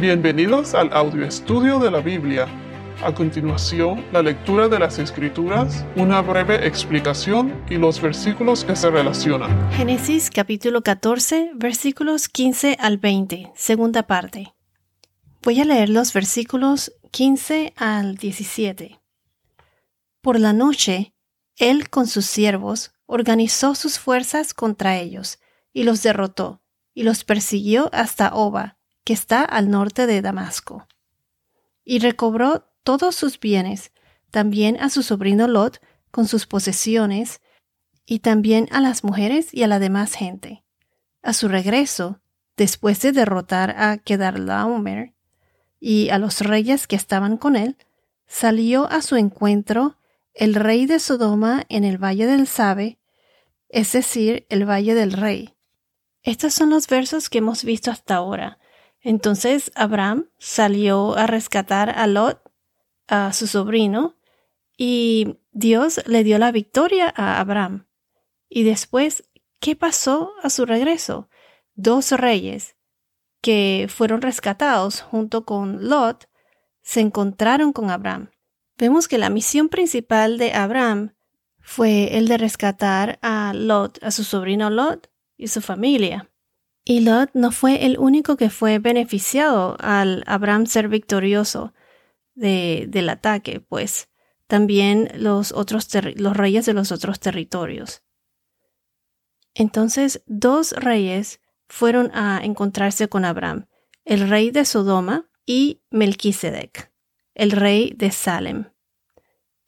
Bienvenidos al audio estudio de la Biblia. A continuación, la lectura de las Escrituras, una breve explicación y los versículos que se relacionan. Génesis capítulo 14, versículos 15 al 20, segunda parte. Voy a leer los versículos 15 al 17. Por la noche, él con sus siervos organizó sus fuerzas contra ellos y los derrotó y los persiguió hasta Oba, que está al norte de Damasco. Y recobró todos sus bienes, también a su sobrino Lot con sus posesiones, y también a las mujeres y a la demás gente. A su regreso, después de derrotar a Kedarlaomer y a los reyes que estaban con él, salió a su encuentro el rey de Sodoma en el valle del Sabe, es decir, el valle del rey. Estos son los versos que hemos visto hasta ahora. Entonces Abraham salió a rescatar a Lot a su sobrino y Dios le dio la victoria a Abraham. Y después, ¿qué pasó a su regreso? Dos reyes que fueron rescatados junto con Lot se encontraron con Abraham. Vemos que la misión principal de Abraham fue el de rescatar a Lot, a su sobrino Lot y su familia. Y Lot no fue el único que fue beneficiado al Abraham ser victorioso del ataque, pues también los otros los reyes de los otros territorios. Entonces, dos reyes fueron a encontrarse con Abraham, el rey de Sodoma y Melquisedec, el rey de Salem.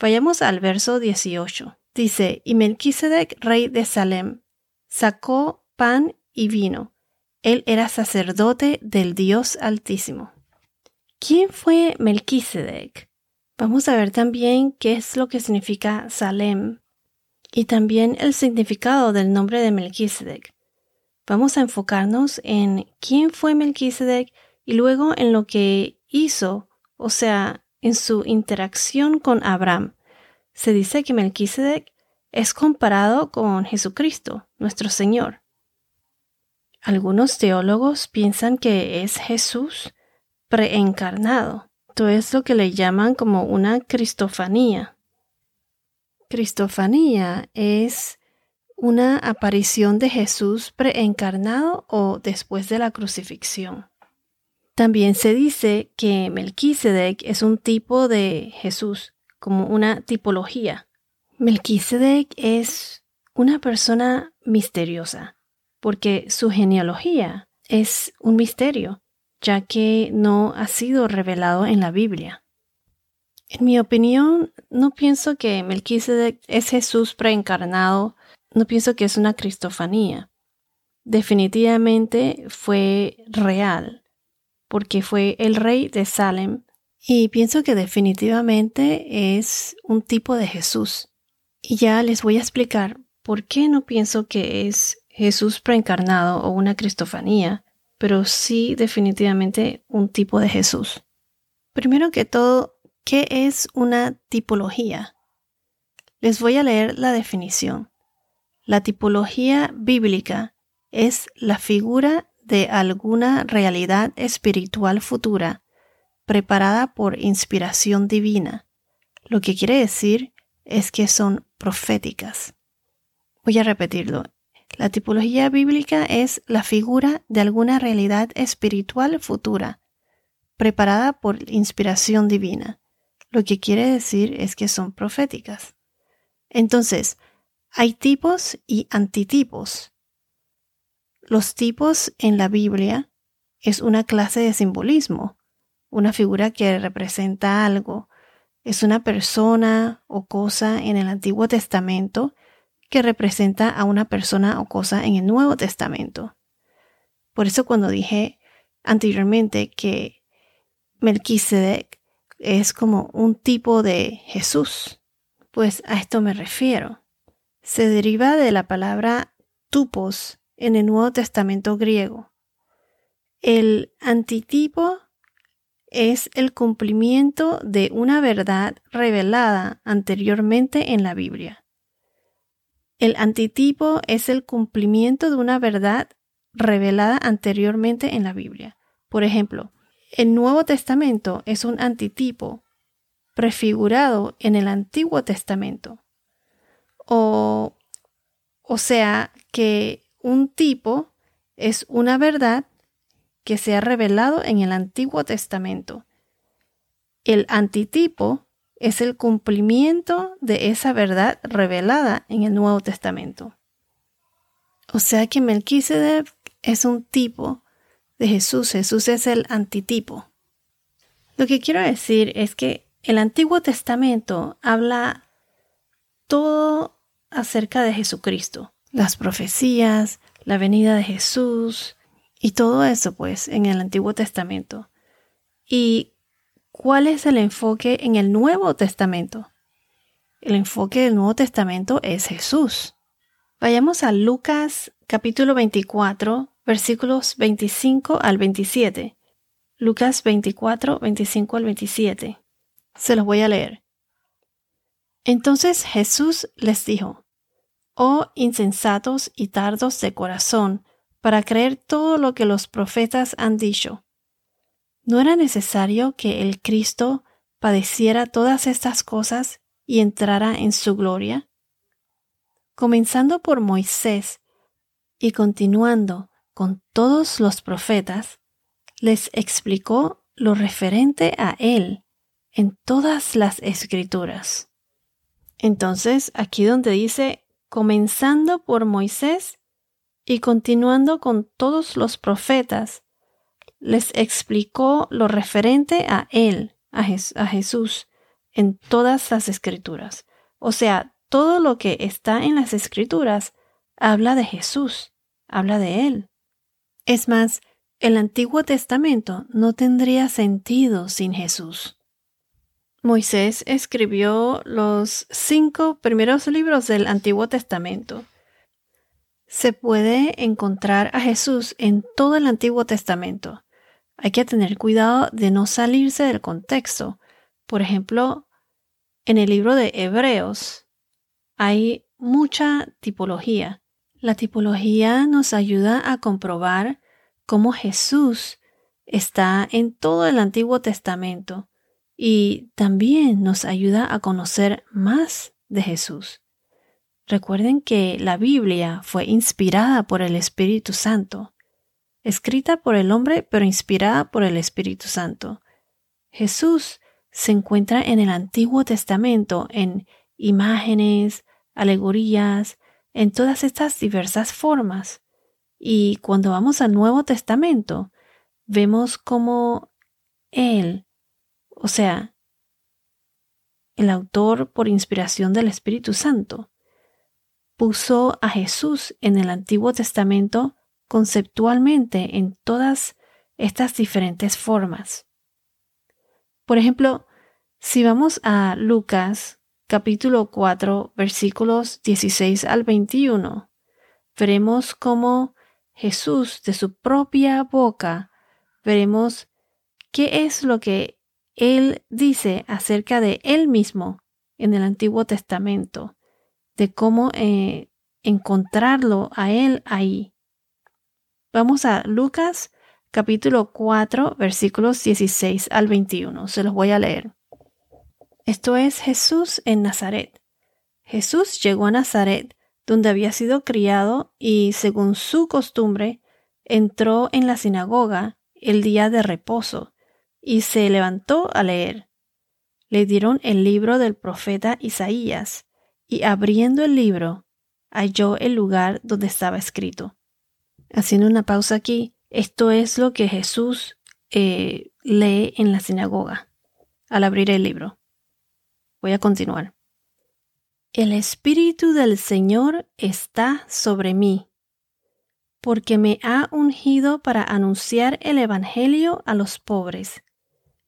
Vayamos al verso 18. Dice, y Melquisedec, rey de Salem, sacó pan y vino. Él era sacerdote del Dios Altísimo. ¿Quién fue Melquisedec? Vamos a ver también qué es lo que significa Salem y también el significado del nombre de Melquisedec. Vamos a enfocarnos en quién fue Melquisedec y luego en lo que hizo, o sea, en su interacción con Abraham. Se dice que Melquisedec es comparado con Jesucristo, nuestro Señor. Algunos teólogos piensan que es Jesús preencarnado. Esto es lo que le llaman como una cristofanía. Cristofanía es una aparición de Jesús preencarnado o después de la crucifixión. También se dice que Melquisedec es un tipo de Jesús, como una tipología. Melquisedec es una persona misteriosa, porque su genealogía es un misterio ya que no ha sido revelado en la Biblia. En mi opinión, no pienso que Melquisedec es Jesús preencarnado, no pienso que es una cristofanía. Definitivamente fue real, porque fue el rey de Salem, y pienso que definitivamente es un tipo de Jesús. Y ya les voy a explicar por qué no pienso que es Jesús preencarnado o una cristofanía, pero sí definitivamente un tipo de Jesús. Primero que todo, ¿qué es una tipología? Les voy a leer la definición. La tipología bíblica es la figura de alguna realidad espiritual futura preparada por inspiración divina, lo que quiere decir es que son proféticas. Voy a repetirlo. La tipología bíblica es la figura de alguna realidad espiritual futura, preparada por inspiración divina. Lo que quiere decir es que son proféticas. Entonces, hay tipos y antitipos. Los tipos en la Biblia es una clase de simbolismo, una figura que representa algo. Es una persona o cosa en el Antiguo Testamento que representa a una persona o cosa en el Nuevo Testamento. Por eso cuando dije anteriormente que Melquisedec es como un tipo de Jesús, pues a esto me refiero. Se deriva de la palabra tupos en el Nuevo Testamento griego. El antitipo es el cumplimiento de una verdad revelada anteriormente en la Biblia. El antitipo es el cumplimiento de una verdad revelada anteriormente en la Biblia. Por ejemplo, el Nuevo Testamento es un antitipo prefigurado en el Antiguo Testamento. O, o sea, que un tipo es una verdad que se ha revelado en el Antiguo Testamento. El antitipo es el cumplimiento de esa verdad revelada en el Nuevo Testamento. O sea que Melquisedec es un tipo de Jesús. Jesús es el antitipo. Lo que quiero decir es que el Antiguo Testamento habla todo acerca de Jesucristo. Las profecías, la venida de Jesús y todo eso pues en el Antiguo Testamento. Y ¿Cuál es el enfoque en el Nuevo Testamento? El enfoque del Nuevo Testamento es Jesús. Vayamos a Lucas capítulo 24, versículos 25 al 27. Lucas 24, 25 al 27. Se los voy a leer. Entonces Jesús les dijo, Oh insensatos y tardos de corazón, para creer todo lo que los profetas han dicho. ¿No era necesario que el Cristo padeciera todas estas cosas y entrara en su gloria? Comenzando por Moisés y continuando con todos los profetas, les explicó lo referente a él en todas las escrituras. Entonces, aquí donde dice, comenzando por Moisés y continuando con todos los profetas, les explicó lo referente a Él, a, Jesús, en todas las escrituras. O sea, todo lo que está en las escrituras habla de Jesús, habla de Él. Es más, el Antiguo Testamento no tendría sentido sin Jesús. Moisés escribió los cinco primeros libros del Antiguo Testamento. Se puede encontrar a Jesús en todo el Antiguo Testamento hay que tener cuidado de no salirse del contexto. Por ejemplo, en el libro de Hebreos hay mucha tipología. La tipología nos ayuda a comprobar cómo Jesús está en todo el Antiguo Testamento y también nos ayuda a conocer más de Jesús. Recuerden que la Biblia fue inspirada por el Espíritu Santo escrita por el hombre pero inspirada por el Espíritu Santo. Jesús se encuentra en el Antiguo Testamento en imágenes, alegorías, en todas estas diversas formas. Y cuando vamos al Nuevo Testamento, vemos cómo Él, o sea, el autor por inspiración del Espíritu Santo, puso a Jesús en el Antiguo Testamento conceptualmente en todas estas diferentes formas. Por ejemplo, si vamos a Lucas capítulo 4 versículos 16 al 21, veremos cómo Jesús de su propia boca, veremos qué es lo que Él dice acerca de Él mismo en el Antiguo Testamento, de cómo eh, encontrarlo a Él ahí. Vamos a Lucas capítulo 4 versículos 16 al 21. Se los voy a leer. Esto es Jesús en Nazaret. Jesús llegó a Nazaret, donde había sido criado, y según su costumbre, entró en la sinagoga el día de reposo, y se levantó a leer. Le dieron el libro del profeta Isaías, y abriendo el libro, halló el lugar donde estaba escrito haciendo una pausa aquí, esto es lo que Jesús eh, lee en la sinagoga al abrir el libro. Voy a continuar. El Espíritu del Señor está sobre mí, porque me ha ungido para anunciar el Evangelio a los pobres.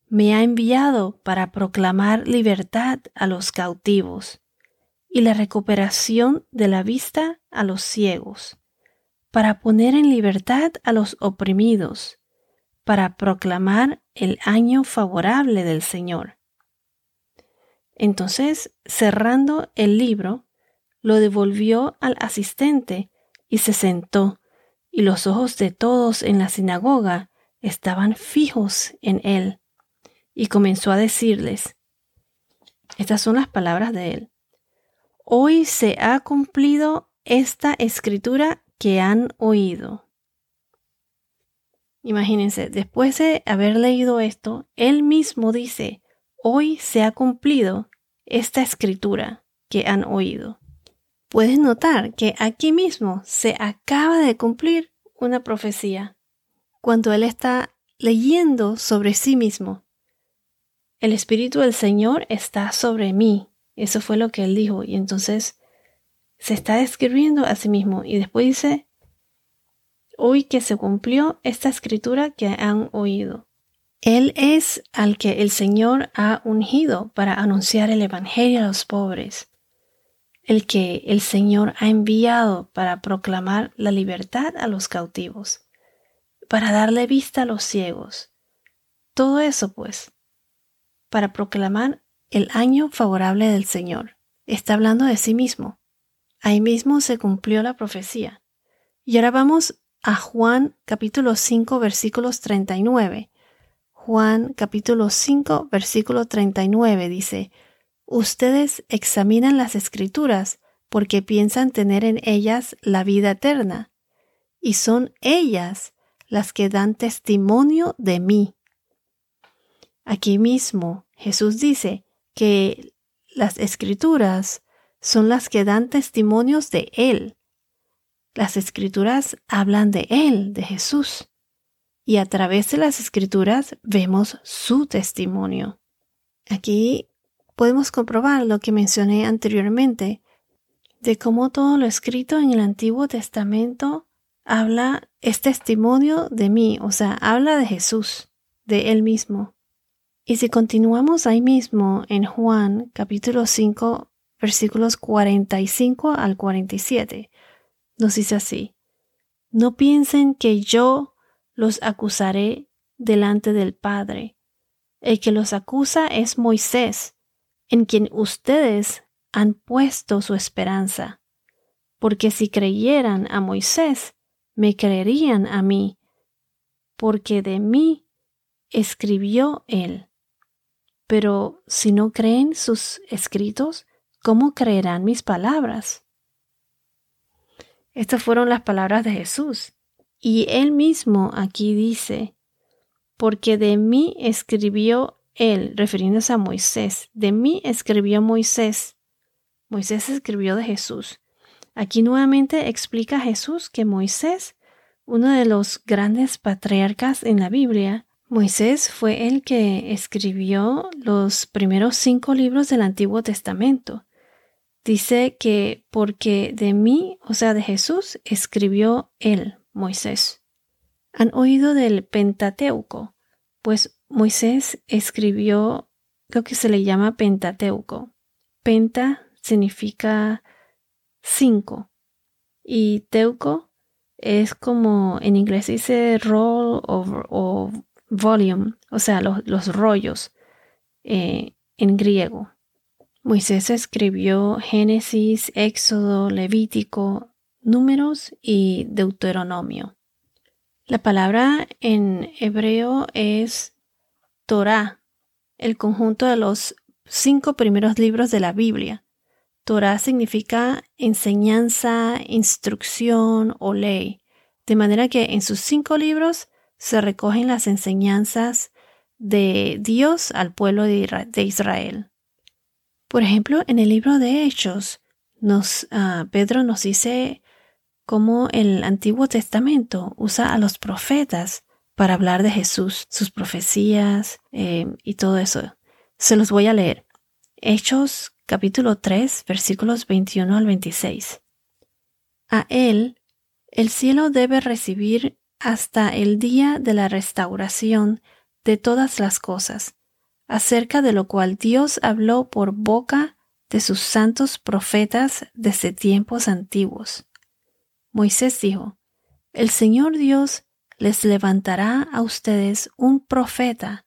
Me ha enviado para proclamar libertad a los cautivos y la recuperación de la vista a los ciegos para poner en libertad a los oprimidos, para proclamar el año favorable del Señor. Entonces, cerrando el libro, lo devolvió al asistente y se sentó, y los ojos de todos en la sinagoga estaban fijos en él y comenzó a decirles, estas son las palabras de él, hoy se ha cumplido esta escritura que han oído. Imagínense, después de haber leído esto, él mismo dice, hoy se ha cumplido esta escritura que han oído. Puedes notar que aquí mismo se acaba de cumplir una profecía cuando él está leyendo sobre sí mismo. El Espíritu del Señor está sobre mí. Eso fue lo que él dijo. Y entonces se está describiendo a sí mismo. Y después dice, hoy que se cumplió esta escritura que han oído. Él es al que el Señor ha ungido para anunciar el Evangelio a los pobres, el que el Señor ha enviado para proclamar la libertad a los cautivos, para darle vista a los ciegos. Todo eso, pues, para proclamar el año favorable del Señor. Está hablando de sí mismo. Ahí mismo se cumplió la profecía. Y ahora vamos a Juan capítulo 5 versículos 39. Juan capítulo 5 versículo 39 dice, Ustedes examinan las escrituras porque piensan tener en ellas la vida eterna, y son ellas las que dan testimonio de mí. Aquí mismo Jesús dice que las escrituras son las que dan testimonios de Él. Las escrituras hablan de Él, de Jesús, y a través de las escrituras vemos su testimonio. Aquí podemos comprobar lo que mencioné anteriormente, de cómo todo lo escrito en el Antiguo Testamento habla, es testimonio de mí, o sea, habla de Jesús, de Él mismo. Y si continuamos ahí mismo en Juan capítulo 5 versículos 45 al 47, nos dice así, no piensen que yo los acusaré delante del Padre. El que los acusa es Moisés, en quien ustedes han puesto su esperanza. Porque si creyeran a Moisés, me creerían a mí, porque de mí escribió él. Pero si no creen sus escritos, ¿cómo creerán mis palabras? Estas fueron las palabras de Jesús. Y él mismo aquí dice, porque de mí escribió él, refiriéndose a Moisés, de mí escribió Moisés. Moisés escribió de Jesús. Aquí nuevamente explica Jesús que Moisés, uno de los grandes patriarcas en la Biblia, Moisés fue el que escribió los primeros cinco libros del Antiguo Testamento. Dice que porque de mí, o sea, de Jesús, escribió él, Moisés. ¿Han oído del Pentateuco? Pues Moisés escribió lo que se le llama Pentateuco. Penta significa cinco y teuco es como en inglés dice roll o volume, o sea, los, rollos eh, en griego. Moisés escribió Génesis, Éxodo, Levítico, Números y Deuteronomio. La palabra en hebreo es Torah, el conjunto de los cinco primeros libros de la Biblia. Torah significa enseñanza, instrucción o ley, de manera que en sus cinco libros se recogen las enseñanzas de Dios al pueblo de Israel. Por ejemplo, en el libro de Hechos, nos, ah, Pedro nos dice cómo el Antiguo Testamento usa a los profetas para hablar de Jesús, sus profecías eh, y todo eso. Se los voy a leer. Hechos capítulo 3 versículos 21 al 26. A él el cielo debe recibir hasta el día de la restauración de todas las cosas, acerca de lo cual Dios habló por boca de sus santos profetas desde tiempos antiguos. Moisés dijo, El Señor Dios les levantará a ustedes un profeta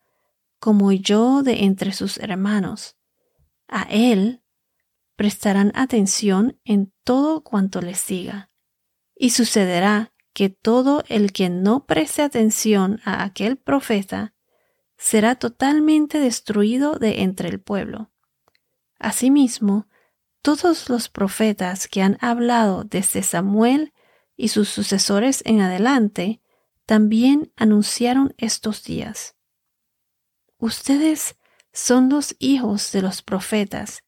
como yo de entre sus hermanos. A él prestarán atención en todo cuanto les diga. Y sucederá que todo el que no preste atención a aquel profeta será totalmente destruido de entre el pueblo. Asimismo, todos los profetas que han hablado desde Samuel y sus sucesores en adelante también anunciaron estos días. Ustedes son los hijos de los profetas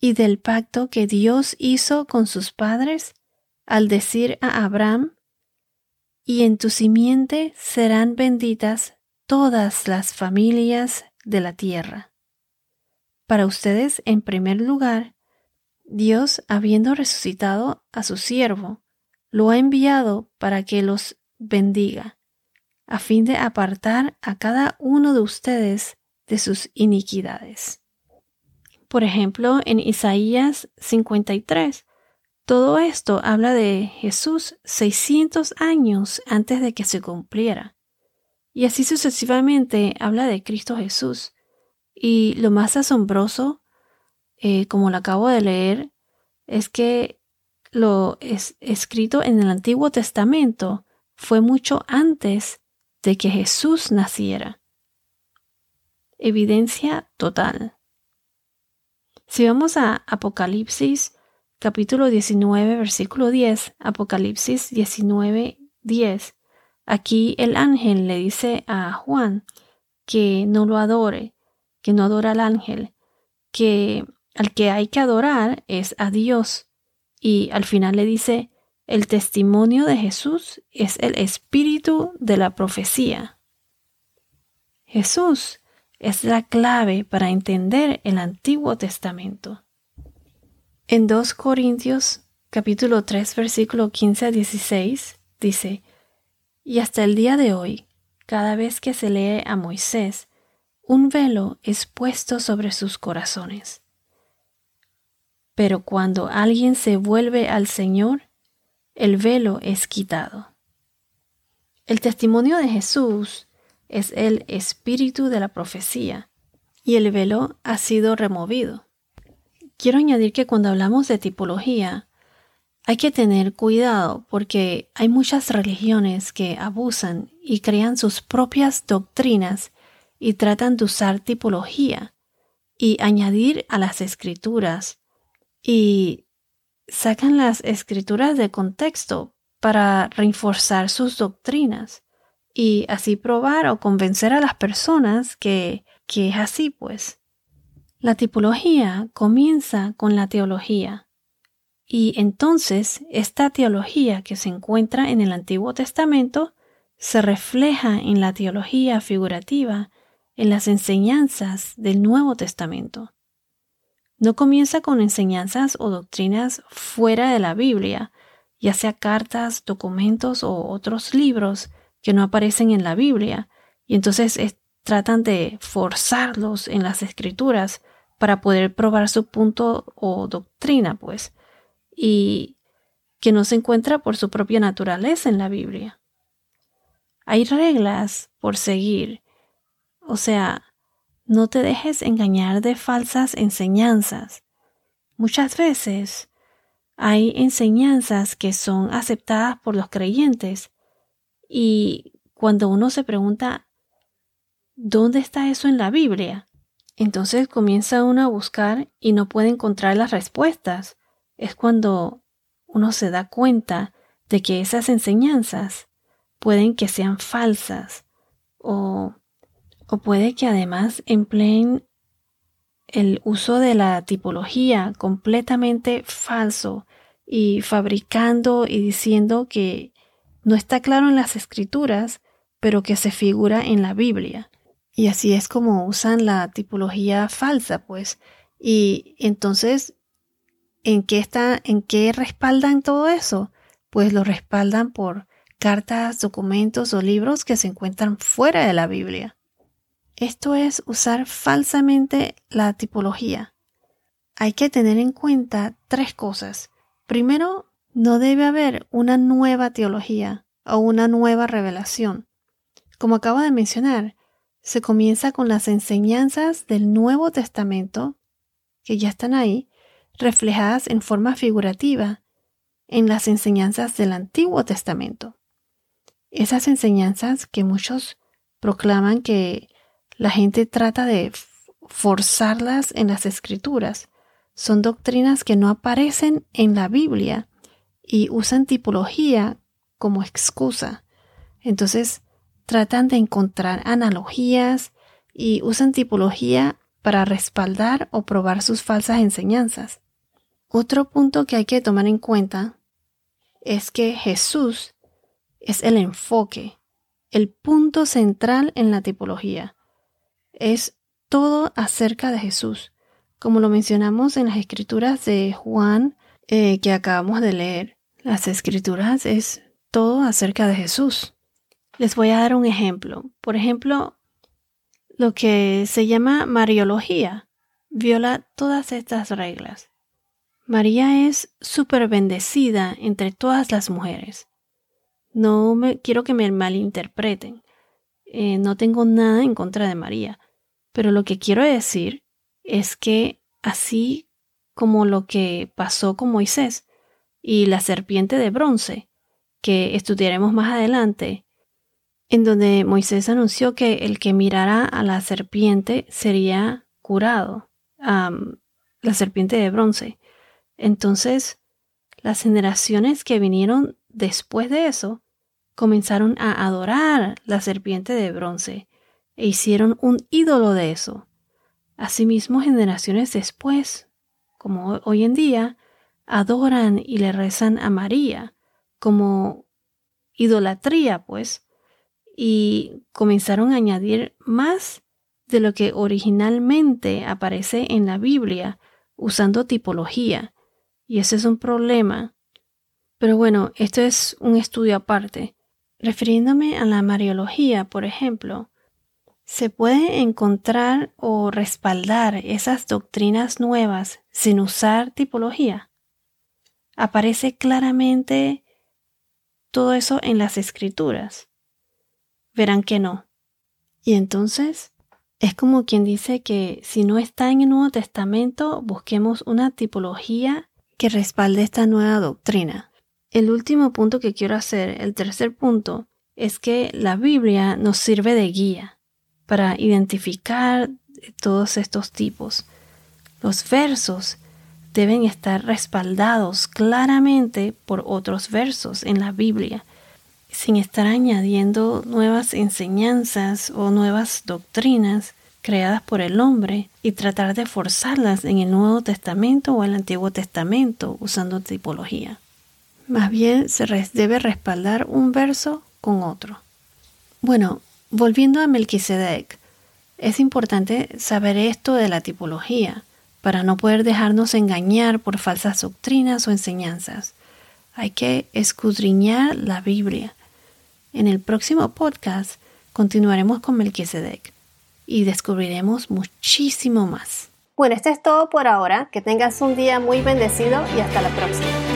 y del pacto que Dios hizo con sus padres al decir a Abraham, y en tu simiente serán benditas todas las familias de la tierra. Para ustedes, en primer lugar, Dios, habiendo resucitado a su siervo, lo ha enviado para que los bendiga, a fin de apartar a cada uno de ustedes de sus iniquidades. Por ejemplo, en Isaías 53, todo esto habla de Jesús 600 años antes de que se cumpliera. Y así sucesivamente habla de Cristo Jesús. Y lo más asombroso, eh, como lo acabo de leer, es que lo es escrito en el Antiguo Testamento fue mucho antes de que Jesús naciera. Evidencia total. Si vamos a Apocalipsis capítulo 19 versículo 10, Apocalipsis 19 10, aquí el ángel le dice a Juan que no lo adore, que no adora al ángel, que al que hay que adorar es a Dios y al final le dice, el testimonio de Jesús es el espíritu de la profecía. Jesús es la clave para entender el Antiguo Testamento. En 2 Corintios capítulo 3 versículo 15 a 16 dice, Y hasta el día de hoy, cada vez que se lee a Moisés, un velo es puesto sobre sus corazones pero cuando alguien se vuelve al Señor, el velo es quitado. El testimonio de Jesús es el espíritu de la profecía y el velo ha sido removido. Quiero añadir que cuando hablamos de tipología, hay que tener cuidado porque hay muchas religiones que abusan y crean sus propias doctrinas y tratan de usar tipología y añadir a las escrituras y sacan las escrituras de contexto para reforzar sus doctrinas y así probar o convencer a las personas que, que es así, pues. La tipología comienza con la teología. Y entonces esta teología que se encuentra en el Antiguo Testamento se refleja en la teología figurativa en las enseñanzas del Nuevo Testamento. No comienza con enseñanzas o doctrinas fuera de la Biblia, ya sea cartas, documentos o otros libros que no aparecen en la Biblia, y entonces tratan de forzarlos en las escrituras para poder probar su punto o doctrina, pues, y que no se encuentra por su propia naturaleza en la Biblia. Hay reglas por seguir, o sea, no te dejes engañar de falsas enseñanzas. Muchas veces hay enseñanzas que son aceptadas por los creyentes y cuando uno se pregunta, ¿dónde está eso en la Biblia? Entonces comienza uno a buscar y no puede encontrar las respuestas. Es cuando uno se da cuenta de que esas enseñanzas pueden que sean falsas o o puede que además empleen el uso de la tipología completamente falso y fabricando y diciendo que no está claro en las escrituras, pero que se figura en la Biblia. Y así es como usan la tipología falsa, pues. Y entonces, ¿en qué está, en qué respaldan todo eso? Pues lo respaldan por cartas, documentos o libros que se encuentran fuera de la Biblia. Esto es usar falsamente la tipología. Hay que tener en cuenta tres cosas. Primero, no debe haber una nueva teología o una nueva revelación. Como acabo de mencionar, se comienza con las enseñanzas del Nuevo Testamento, que ya están ahí, reflejadas en forma figurativa en las enseñanzas del Antiguo Testamento. esas enseñanzas que muchos proclaman que la gente trata de forzarlas en las escrituras. Son doctrinas que no aparecen en la Biblia y usan tipología como excusa. Entonces tratan de encontrar analogías y usan tipología para respaldar o probar sus falsas enseñanzas. Otro punto que hay que tomar en cuenta es que Jesús es el enfoque, el punto central en la tipología. Es todo acerca de Jesús, como lo mencionamos en las escrituras de Juan eh, que acabamos de leer. Las escrituras es todo acerca de Jesús. Les voy a dar un ejemplo. Por ejemplo, lo que se llama Mariología viola todas estas reglas. María es súper bendecida entre todas las mujeres. No me quiero que me malinterpreten. Eh, no tengo nada en contra de María. Pero lo que quiero decir es que así como lo que pasó con Moisés y la serpiente de bronce, que estudiaremos más adelante, en donde Moisés anunció que el que mirara a la serpiente sería curado, la serpiente de bronce. Entonces, las generaciones que vinieron después de eso comenzaron a adorar la serpiente de bronce e hicieron un ídolo de eso. Asimismo, generaciones después, como hoy en día, adoran y le rezan a María como idolatría, pues, y comenzaron a añadir más de lo que originalmente aparece en la Biblia usando tipología. Y ese es un problema. Pero bueno, esto es un estudio aparte. Refiriéndome a la Mariología, por ejemplo, ¿Se puede encontrar o respaldar esas doctrinas nuevas sin usar tipología? ¿Aparece claramente todo eso en las escrituras? Verán que no. Y entonces es como quien dice que si no está en el Nuevo Testamento, busquemos una tipología que respalde esta nueva doctrina. El último punto que quiero hacer, el tercer punto, es que la Biblia nos sirve de guía para identificar todos estos tipos. Los versos deben estar respaldados claramente por otros versos en la Biblia, sin estar añadiendo nuevas enseñanzas o nuevas doctrinas creadas por el hombre y tratar de forzarlas en el Nuevo Testamento o el Antiguo Testamento usando tipología. Más bien se debe respaldar un verso con otro. Bueno, Volviendo a Melquisedec, es importante saber esto de la tipología para no poder dejarnos engañar por falsas doctrinas o enseñanzas. Hay que escudriñar la Biblia. En el próximo podcast continuaremos con Melquisedec y descubriremos muchísimo más. Bueno, esto es todo por ahora. Que tengas un día muy bendecido y hasta la próxima.